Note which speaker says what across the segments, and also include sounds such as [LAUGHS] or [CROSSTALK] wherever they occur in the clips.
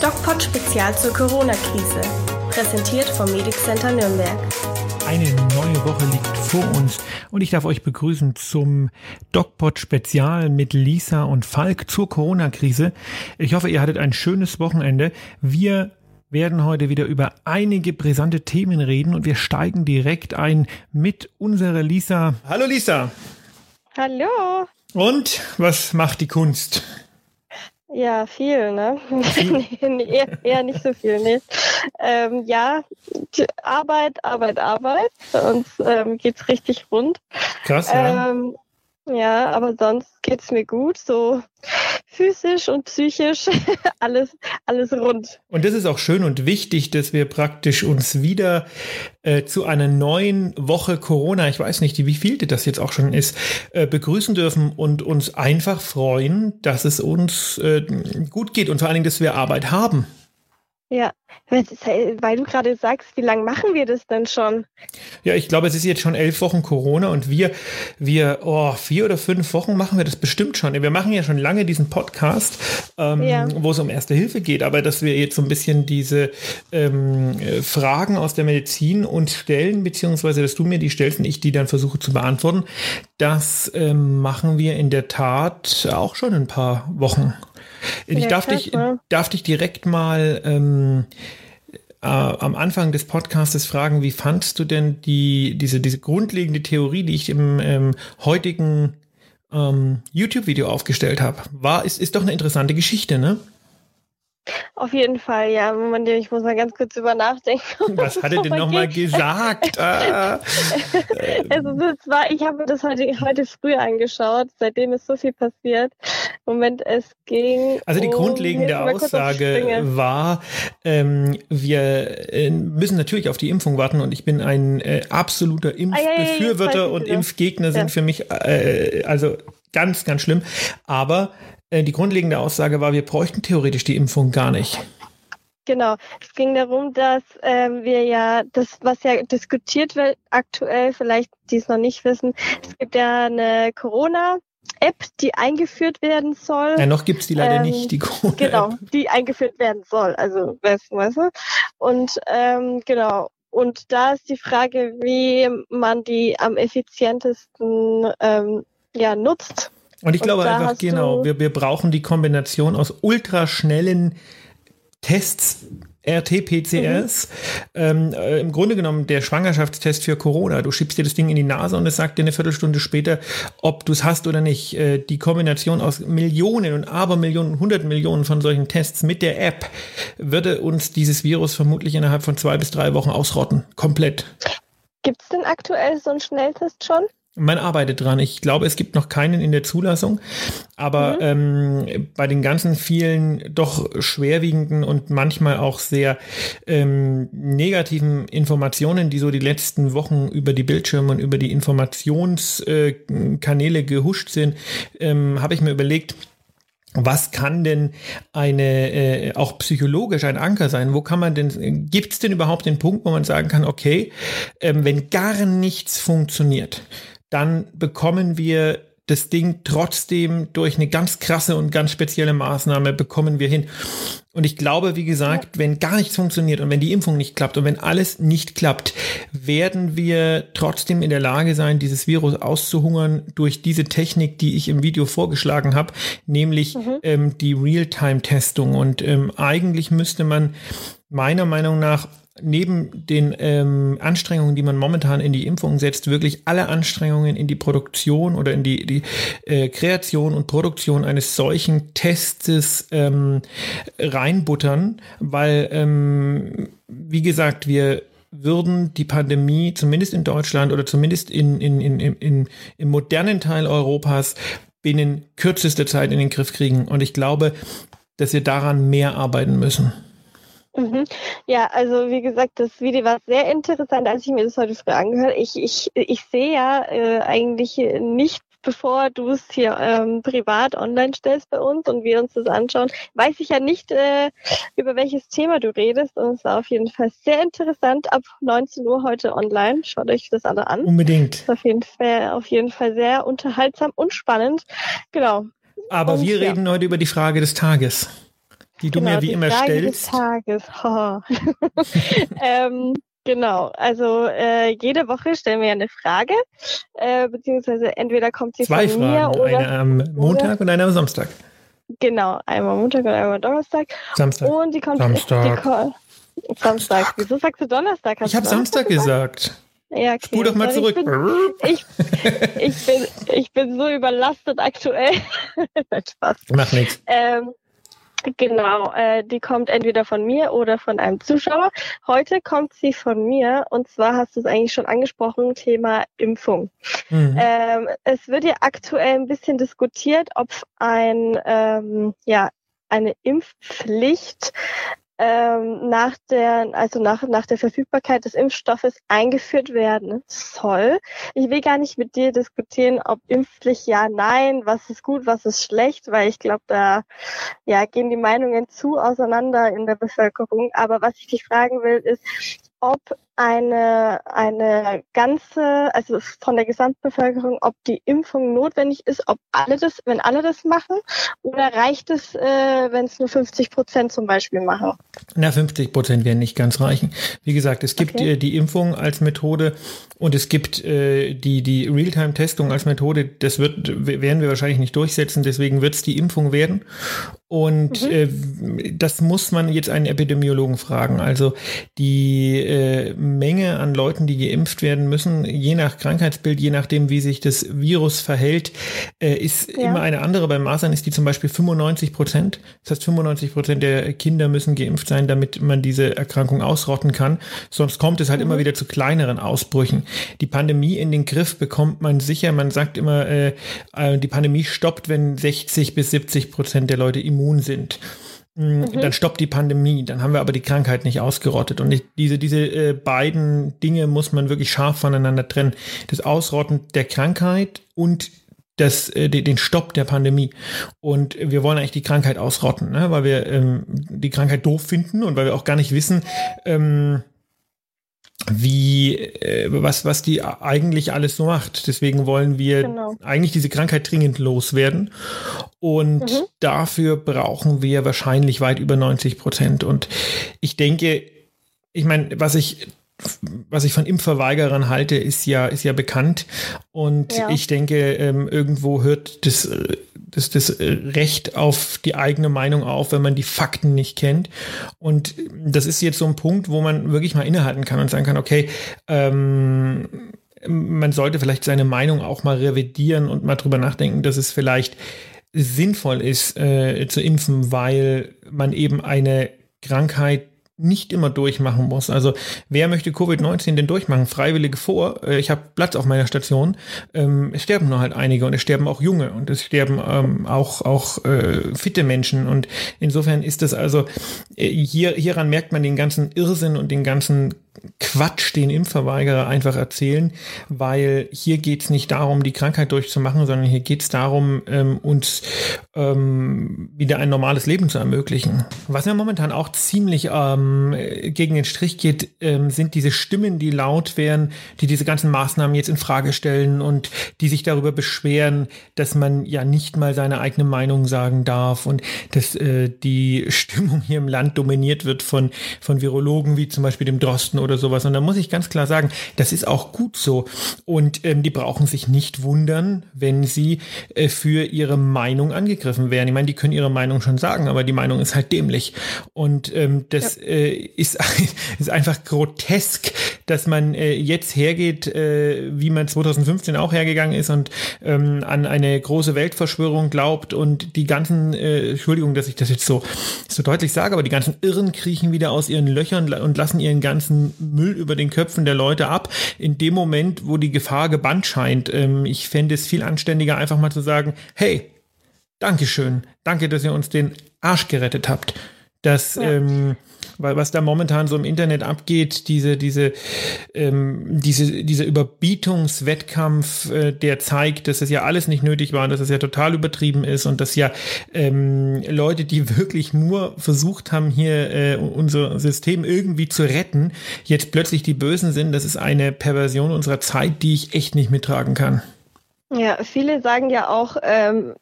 Speaker 1: DocPod Spezial zur Corona-Krise. Präsentiert vom Medic Center Nürnberg.
Speaker 2: Eine neue Woche liegt vor uns und ich darf euch begrüßen zum DocPod Spezial mit Lisa und Falk zur Corona-Krise. Ich hoffe, ihr hattet ein schönes Wochenende. Wir werden heute wieder über einige brisante Themen reden und wir steigen direkt ein mit unserer Lisa. Hallo Lisa.
Speaker 3: Hallo.
Speaker 2: Und was macht die Kunst?
Speaker 3: Ja, viel, ne? [LAUGHS] nee, eher, eher, nicht so viel, nee. Ähm, ja, Arbeit, Arbeit, Arbeit. Bei uns ähm, geht's richtig rund.
Speaker 2: Krass, ja.
Speaker 3: Ähm, ja, aber sonst geht's mir gut. So physisch und psychisch [LAUGHS] alles, alles rund.
Speaker 2: Und das ist auch schön und wichtig, dass wir praktisch uns wieder äh, zu einer neuen Woche Corona, ich weiß nicht, wie vielte das jetzt auch schon ist, äh, begrüßen dürfen und uns einfach freuen, dass es uns äh, gut geht und vor allen Dingen, dass wir Arbeit haben.
Speaker 3: Ja, weil du gerade sagst, wie lange machen wir das denn schon?
Speaker 2: Ja, ich glaube, es ist jetzt schon elf Wochen Corona und wir, wir, oh, vier oder fünf Wochen machen wir das bestimmt schon. Wir machen ja schon lange diesen Podcast, ähm, ja. wo es um Erste Hilfe geht, aber dass wir jetzt so ein bisschen diese ähm, Fragen aus der Medizin uns stellen, beziehungsweise dass du mir die stellst und ich die dann versuche zu beantworten, das ähm, machen wir in der Tat auch schon ein paar Wochen. Ich ja, darf, dich, darf dich direkt mal ähm, äh, am Anfang des Podcastes fragen, wie fandst du denn die, diese, diese grundlegende Theorie, die ich im ähm, heutigen ähm, YouTube-Video aufgestellt habe? War, ist, ist doch eine interessante Geschichte, ne?
Speaker 3: Auf jeden Fall, ja. Moment, ich muss mal ganz kurz über nachdenken.
Speaker 2: Was hat er denn nochmal gesagt? Ah. [LAUGHS]
Speaker 3: also das war, ich habe das heute, heute früh angeschaut, seitdem ist so viel passiert. Moment, es ging.
Speaker 2: Also die um, grundlegende Aussage war, ähm, wir äh, müssen natürlich auf die Impfung warten und ich bin ein äh, absoluter Impfbefürworter ah, ja, ja, und Impfgegner sind für mich äh, also ganz, ganz schlimm. Aber äh, die grundlegende Aussage war, wir bräuchten theoretisch die Impfung gar nicht.
Speaker 3: Genau. Es ging darum, dass ähm, wir ja das, was ja diskutiert wird aktuell, vielleicht die es noch nicht wissen, es gibt ja eine Corona. App, die eingeführt werden soll.
Speaker 2: Ja, noch gibt es die leider ähm, nicht, die
Speaker 3: Corona. -App. Genau, die eingeführt werden soll. Also, weißt du, Und ähm, genau. Und da ist die Frage, wie man die am effizientesten ähm, ja, nutzt
Speaker 2: und ich glaube einfach, genau, wir, wir brauchen die Kombination aus ultraschnellen Tests, RT-PCRs, mhm. ähm, äh, im Grunde genommen der Schwangerschaftstest für Corona. Du schiebst dir das Ding in die Nase und es sagt dir eine Viertelstunde später, ob du es hast oder nicht. Äh, die Kombination aus Millionen und Abermillionen, hundert Millionen von solchen Tests mit der App würde uns dieses Virus vermutlich innerhalb von zwei bis drei Wochen ausrotten. Komplett.
Speaker 3: Gibt es denn aktuell so einen Schnelltest schon?
Speaker 2: Man arbeitet dran. Ich glaube, es gibt noch keinen in der Zulassung, aber mhm. ähm, bei den ganzen vielen doch schwerwiegenden und manchmal auch sehr ähm, negativen Informationen, die so die letzten Wochen über die Bildschirme und über die Informationskanäle äh, gehuscht sind, ähm, habe ich mir überlegt, was kann denn eine äh, auch psychologisch ein Anker sein? Wo kann man denn, gibt es denn überhaupt den Punkt, wo man sagen kann, okay, ähm, wenn gar nichts funktioniert, dann bekommen wir das Ding trotzdem durch eine ganz krasse und ganz spezielle Maßnahme bekommen wir hin. Und ich glaube, wie gesagt, wenn gar nichts funktioniert und wenn die Impfung nicht klappt und wenn alles nicht klappt, werden wir trotzdem in der Lage sein, dieses Virus auszuhungern durch diese Technik, die ich im Video vorgeschlagen habe, nämlich mhm. ähm, die Realtime-Testung. Und ähm, eigentlich müsste man meiner Meinung nach neben den ähm, Anstrengungen, die man momentan in die Impfung setzt, wirklich alle Anstrengungen in die Produktion oder in die, die äh, Kreation und Produktion eines solchen Testes ähm, reinbuttern, weil, ähm, wie gesagt, wir würden die Pandemie zumindest in Deutschland oder zumindest in, in, in, in, im modernen Teil Europas binnen kürzester Zeit in den Griff kriegen. Und ich glaube, dass wir daran mehr arbeiten müssen.
Speaker 3: Mhm. Ja, also wie gesagt, das Video war sehr interessant, als ich mir das heute früh angehört. Ich, ich, ich sehe ja äh, eigentlich nicht, bevor du es hier ähm, privat online stellst bei uns und wir uns das anschauen, weiß ich ja nicht, äh, über welches Thema du redest. Und es war auf jeden Fall sehr interessant. Ab 19 Uhr heute online. Schaut euch das alle an.
Speaker 2: Unbedingt.
Speaker 3: Ist auf jeden Fall, auf jeden Fall sehr unterhaltsam und spannend. Genau.
Speaker 2: Aber und, wir reden ja. heute über die Frage des Tages. Die du
Speaker 3: genau,
Speaker 2: mir wie
Speaker 3: die
Speaker 2: immer
Speaker 3: Frage
Speaker 2: stellst.
Speaker 3: Des Tages. [LAUGHS] [LAUGHS] ähm, genau, also äh, jede Woche stellen wir eine Frage, äh, beziehungsweise entweder kommt sie
Speaker 2: Zwei
Speaker 3: von
Speaker 2: Fragen,
Speaker 3: mir oder
Speaker 2: eine am Montag und eine am Samstag.
Speaker 3: genau einmal Montag und einmal Donnerstag
Speaker 2: Samstag.
Speaker 3: und die kommt
Speaker 2: Samstag.
Speaker 3: Die, Samstag. Wieso sagst du Donnerstag? Hast
Speaker 2: ich habe Samstag gesagt.
Speaker 3: Ja, okay.
Speaker 2: Spul doch mal zurück.
Speaker 3: Ich bin, ich, ich, bin, ich bin so überlastet aktuell. [LAUGHS] Spaß.
Speaker 2: Mach nichts.
Speaker 3: Ähm, genau, äh, die kommt entweder von mir oder von einem Zuschauer. Heute kommt sie von mir und zwar hast du es eigentlich schon angesprochen, Thema Impfung.
Speaker 2: Mhm.
Speaker 3: Ähm, es wird ja aktuell ein bisschen diskutiert, ob ein, ähm, ja, eine Impfpflicht ähm, nach der, also nach, nach der Verfügbarkeit des Impfstoffes eingeführt werden soll. Ich will gar nicht mit dir diskutieren, ob Impfpflicht ja, nein, was ist gut, was ist schlecht, weil ich glaube, da ja, gehen die Meinungen zu auseinander in der Bevölkerung. Aber was ich dich fragen will, ist, ob eine, eine ganze, also von der Gesamtbevölkerung, ob die Impfung notwendig ist, ob alle das, wenn alle das machen, oder reicht es, äh, wenn es nur 50 Prozent zum Beispiel machen?
Speaker 2: Na, 50 Prozent werden nicht ganz reichen. Wie gesagt, es gibt
Speaker 3: Okay.
Speaker 2: äh, die Impfung als Methode und es gibt äh, die, die Realtime-Testung als Methode. Das wird, werden wir wahrscheinlich nicht durchsetzen, deswegen wird es die Impfung werden. Und äh, das muss man jetzt einen Epidemiologen fragen. Also die äh, Menge an Leuten, die geimpft werden müssen, je nach Krankheitsbild, je nachdem, wie sich das Virus verhält, äh, ist
Speaker 3: Ja.
Speaker 2: immer eine andere. Bei Masern ist die zum Beispiel 95 Prozent. Das heißt, 95 Prozent der Kinder müssen geimpft sein, damit man diese Erkrankung ausrotten kann. Sonst kommt es halt immer wieder zu kleineren Ausbrüchen. Die Pandemie in den Griff bekommt man sicher. Man sagt immer, äh, äh, die Pandemie stoppt, wenn 60 bis 70 Prozent der Leute immun sind. Mm, Dann stoppt die Pandemie, dann haben wir aber die Krankheit nicht ausgerottet. Und ich, diese, diese äh, beiden Dinge muss man wirklich scharf voneinander trennen. Das Ausrotten der Krankheit und das, äh, den den Stopp der Pandemie. Und wir wollen eigentlich die Krankheit ausrotten, ne? weil wir ähm, die Krankheit doof finden und weil wir auch gar nicht wissen, ähm, wie, äh, was, was die eigentlich alles so macht. Deswegen wollen wir
Speaker 3: Genau.
Speaker 2: eigentlich diese Krankheit dringend loswerden. Und
Speaker 3: Mhm.
Speaker 2: dafür brauchen wir wahrscheinlich weit über 90 Prozent. Und ich denke, ich meine, was ich was ich von Impfverweigerern halte, ist ja, ist ja bekannt. Und
Speaker 3: Ja.
Speaker 2: ich denke, ähm, irgendwo hört das, das, das Recht auf die eigene Meinung auf, wenn man die Fakten nicht kennt. Und das ist jetzt so ein Punkt, wo man wirklich mal innehalten kann und sagen kann, okay, ähm, man sollte vielleicht seine Meinung auch mal revidieren und mal drüber nachdenken, dass es vielleicht sinnvoll ist, äh, zu impfen, weil man eben eine Krankheit nicht immer durchmachen muss. Also wer möchte Covid-19 denn durchmachen? Freiwillige vor. Äh, Ich habe Platz auf meiner Station. Ähm, es sterben nur halt einige und es sterben auch junge und es sterben ähm, auch auch äh, fitte Menschen und insofern ist das also äh, hier hieran merkt man den ganzen Irrsinn und den ganzen Quatsch, den Impfverweigerer einfach erzählen, weil hier geht es nicht darum, die Krankheit durchzumachen, sondern hier geht es darum, ähm, uns ähm, wieder ein normales Leben zu ermöglichen. Was mir momentan auch ziemlich ähm, gegen den Strich geht, ähm, sind diese Stimmen, die laut werden, die diese ganzen Maßnahmen jetzt in Frage stellen und die sich darüber beschweren, dass man ja nicht mal seine eigene Meinung sagen darf und dass äh, die Stimmung hier im Land dominiert wird von, von Virologen wie zum Beispiel dem Drosten oder sowas. Und da muss ich ganz klar sagen, das ist auch gut so. Und ähm, die brauchen sich nicht wundern, wenn sie äh, für ihre Meinung angegriffen werden. Ich meine, die können ihre Meinung schon sagen, aber die Meinung ist halt dämlich. Und ähm, das äh, ist, [LAUGHS] ist einfach grotesk, dass man äh, jetzt hergeht, äh, wie man 2015 auch hergegangen ist und ähm, an eine große Weltverschwörung glaubt und die ganzen, äh, Entschuldigung, dass ich das jetzt so, so deutlich sage, aber die ganzen Irren kriechen wieder aus ihren Löchern und lassen ihren ganzen Müll über den Köpfen der Leute ab. In dem Moment, wo die Gefahr gebannt scheint, ähm, ich fände es viel anständiger, einfach mal zu sagen, hey, Dankeschön, danke, dass ihr uns den Arsch gerettet habt. Das,
Speaker 3: Ja.
Speaker 2: ähm, weil was da momentan so im Internet abgeht, diese, diese, ähm, diese, dieser Überbietungswettkampf, äh, der zeigt, dass es ja alles nicht nötig war, dass es ja total übertrieben ist und dass ja ähm, Leute, die wirklich nur versucht haben, hier äh, unser System irgendwie zu retten, jetzt plötzlich die Bösen sind, das ist eine Perversion unserer Zeit, die ich echt nicht mittragen kann.
Speaker 3: Ja, viele sagen ja auch, ähm,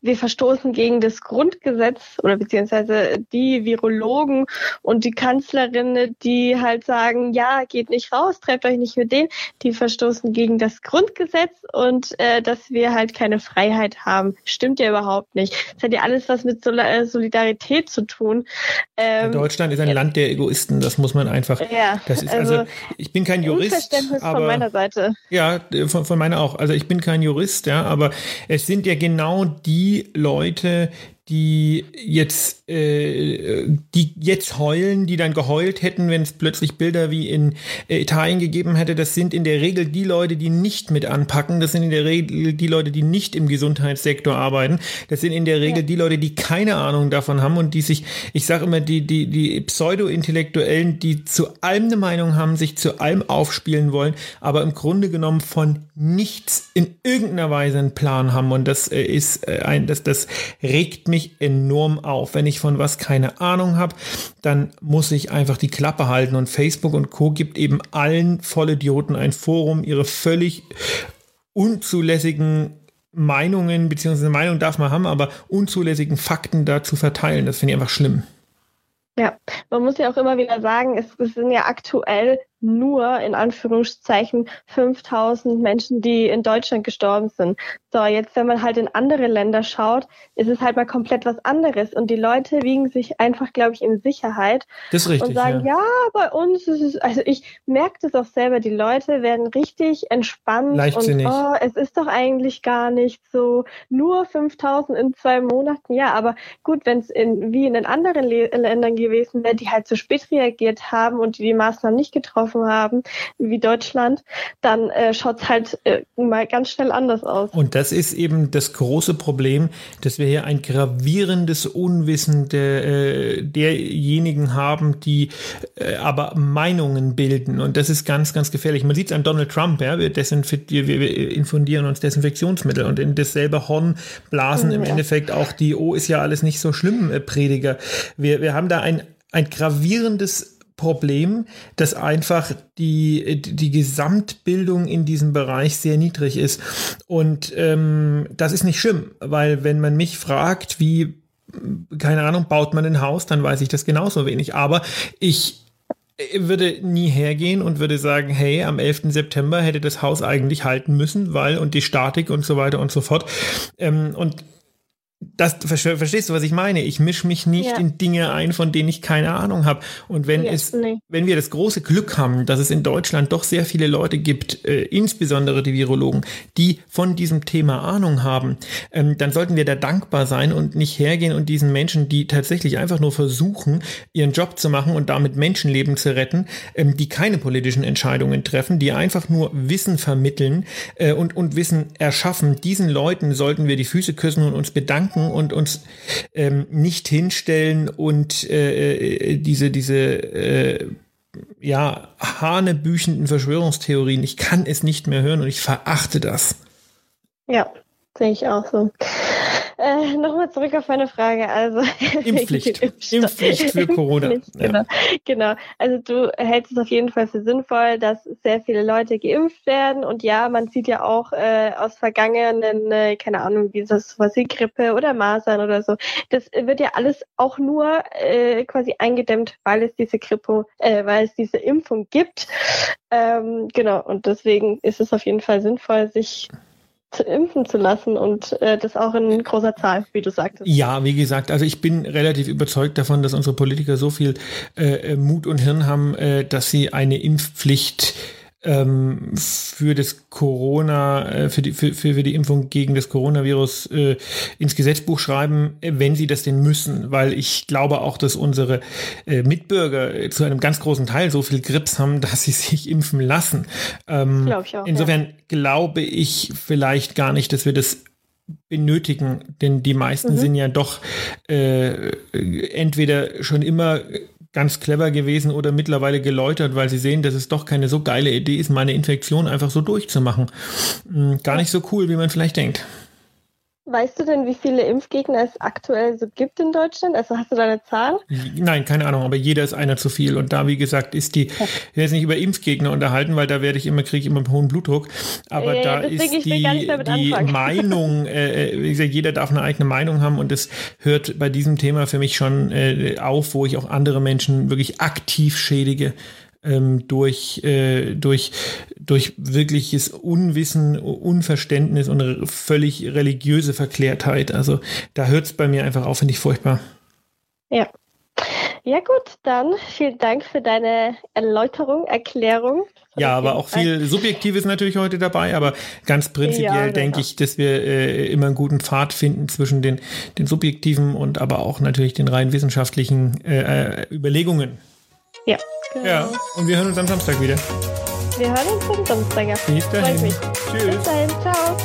Speaker 3: wir verstoßen gegen das Grundgesetz oder beziehungsweise die Virologen und die Kanzlerin, die halt sagen, ja, geht nicht raus, trefft euch nicht mit denen, die verstoßen gegen das Grundgesetz und äh, dass wir halt keine Freiheit haben. Stimmt ja überhaupt nicht. Das hat ja alles was mit äh, Solidarität zu tun.
Speaker 2: Ähm, Deutschland ist ein ja. Land der Egoisten, das muss man einfach.
Speaker 3: Ja,
Speaker 2: das ist also, also ich bin kein Jurist. aber,
Speaker 3: von meiner Seite.
Speaker 2: Ja, von, von meiner auch. Also ich bin kein Jurist Jurist, ja, aber es sind ja genau die Leute, die jetzt, äh, die jetzt heulen, die dann geheult hätten, wenn es plötzlich Bilder wie in äh, Italien gegeben hätte. Das sind in der Regel die Leute, die nicht mit anpacken. Das sind in der Regel die Leute, die nicht im Gesundheitssektor arbeiten. Das sind in der Regel ja. die Leute, die keine Ahnung davon haben und die sich, ich sage immer, die, die, die Pseudo-Intellektuellen, die zu allem eine Meinung haben, sich zu allem aufspielen wollen, aber im Grunde genommen von nichts in irgendeiner Weise einen Plan haben. Und das äh, ist äh, ein, das, das regt mich mich enorm auf. Wenn ich von was keine Ahnung habe, dann muss ich einfach die Klappe halten. Und Facebook und Co. gibt eben allen Vollidioten ein Forum, ihre völlig unzulässigen Meinungen, beziehungsweise Meinung darf man haben, aber unzulässigen Fakten dazu verteilen. Das finde ich einfach schlimm.
Speaker 3: Ja, man muss ja auch immer wieder sagen, es, es sind ja aktuell nur in Anführungszeichen 5000 Menschen, die in Deutschland gestorben sind. So, jetzt, wenn man halt in andere Länder schaut, ist es halt mal komplett was anderes. Und die Leute wiegen sich einfach, glaube ich, in Sicherheit.
Speaker 2: Das richtig.
Speaker 3: Und sagen, ja, ja bei uns ist es, also ich merke das auch selber, die Leute werden richtig entspannt.
Speaker 2: Leichtsinnig.
Speaker 3: Und, oh, es ist doch eigentlich gar nicht so. Nur 5000 in zwei Monaten, ja, aber gut, wenn es in, wie in den anderen Le Ländern gewesen wäre, die halt zu spät reagiert haben und die die Maßnahmen nicht getroffen getroffen haben, wie Deutschland, dann äh, schaut es halt äh, mal ganz schnell anders aus.
Speaker 2: Und das ist eben das große Problem, dass wir hier ein gravierendes Unwissen der, äh, derjenigen haben, die äh, aber Meinungen bilden. Und das ist ganz, ganz gefährlich. Man sieht es an Donald Trump, ja, wir, wir, wir infundieren uns Desinfektionsmittel und in dasselbe Horn blasen ja. im Endeffekt auch die, oh, ist ja alles nicht so schlimm, äh, Prediger. Wir, wir haben da ein, ein gravierendes Problem, dass einfach die, die Gesamtbildung in diesem Bereich sehr niedrig ist. Und ähm, das ist nicht schlimm, weil wenn man mich fragt, wie, keine Ahnung, baut man ein Haus, dann weiß ich das genauso wenig. Aber ich würde nie hergehen und würde sagen, hey, am 11. September hätte das Haus eigentlich halten müssen, weil und die Statik und so weiter und so fort. Ähm, und das, verstehst du, was ich meine? Ich mische mich nicht ja. in Dinge ein, von denen ich keine Ahnung habe. Und wenn yes, es, nee. wenn wir das große Glück haben, dass es in Deutschland doch sehr viele Leute gibt, äh, insbesondere die Virologen, die von diesem Thema Ahnung haben, ähm, dann sollten wir da dankbar sein und nicht hergehen und diesen Menschen, die tatsächlich einfach nur versuchen, ihren Job zu machen und damit Menschenleben zu retten, ähm, die keine politischen Entscheidungen treffen, die einfach nur Wissen vermitteln äh, und, und Wissen erschaffen, diesen Leuten sollten wir die Füße küssen und uns bedanken bedanken und uns ähm, nicht hinstellen und äh, äh, diese, diese äh, ja, hanebüchenden Verschwörungstheorien. Ich kann es nicht mehr hören und ich verachte das.
Speaker 3: Ja, sehe ich auch so. Äh, Nochmal zurück auf meine Frage. Also [LAUGHS] [LAUGHS]
Speaker 2: Impfpflicht. Impfpflicht für Corona.
Speaker 3: Impfpflicht, genau. Ja. genau. Also du hältst es auf jeden Fall für sinnvoll, dass sehr viele Leute geimpft werden. Und ja, man sieht ja auch äh, aus vergangenen, äh, keine Ahnung, wie das was wie Grippe oder Masern oder so. Das wird ja alles auch nur äh, quasi eingedämmt, weil es diese Grippe, äh, weil es diese Impfung gibt. Ähm, genau. Und deswegen ist es auf jeden Fall sinnvoll, sich zu impfen zu lassen und äh, das auch in großer Zahl, wie du sagtest.
Speaker 2: Ja, wie gesagt, also ich bin relativ überzeugt davon, dass unsere Politiker so viel äh, Mut und Hirn haben, äh, dass sie eine Impfpflicht ähm, für das Corona, äh, für, die, für, für die Impfung gegen das Coronavirus äh, ins Gesetzbuch schreiben, äh, wenn sie das denn müssen, weil ich glaube auch, dass unsere äh, Mitbürger zu einem ganz großen Teil so viel Grips haben, [LAUGHS] dass sie sich impfen lassen. Ähm, glaube ich auch. Insofern ja. glaube ich vielleicht gar nicht, dass wir das benötigen, denn die meisten mhm. sind ja doch äh, entweder schon immer ganz clever gewesen oder mittlerweile geläutert, weil sie sehen, dass es doch keine so geile Idee ist, meine Infektion einfach so durchzumachen. Hm, gar nicht so cool, wie man vielleicht denkt.
Speaker 3: Weißt du denn, wie viele Impfgegner es aktuell so gibt in Deutschland? Also hast du da eine Zahl?
Speaker 2: Nein, keine Ahnung, aber jeder ist einer zu viel. Und da, wie gesagt, ist die, ich will jetzt nicht über Impfgegner unterhalten, weil da werde ich immer, kriege ich immer einen hohen Blutdruck. Aber ja, da ist die, die [LAUGHS] Meinung, äh, äh, wie gesagt, jeder darf eine eigene Meinung haben und es hört bei diesem Thema für mich schon äh, auf, wo ich auch andere Menschen wirklich aktiv schädige ähm, durch, äh, durch, durch wirkliches Unwissen, Unverständnis und völlig religiöse Verklärtheit. Also da hört es bei mir einfach auf, finde ich furchtbar.
Speaker 3: Ja. Ja gut, dann vielen Dank für deine Erläuterung, Erklärung.
Speaker 2: Ja, aber auch viel Subjektives natürlich heute dabei, aber ganz prinzipiell ja, genau. denke ich, dass wir äh, immer einen guten Pfad finden zwischen den, den subjektiven und aber auch natürlich den rein wissenschaftlichen äh, äh Überlegungen.
Speaker 3: Ja.
Speaker 2: Genau. Ja, und wir hören uns am Samstag wieder.
Speaker 3: Wir hören uns am Samstag.
Speaker 2: Bis dahin. Tschüss.
Speaker 3: Bis dahin. Ciao.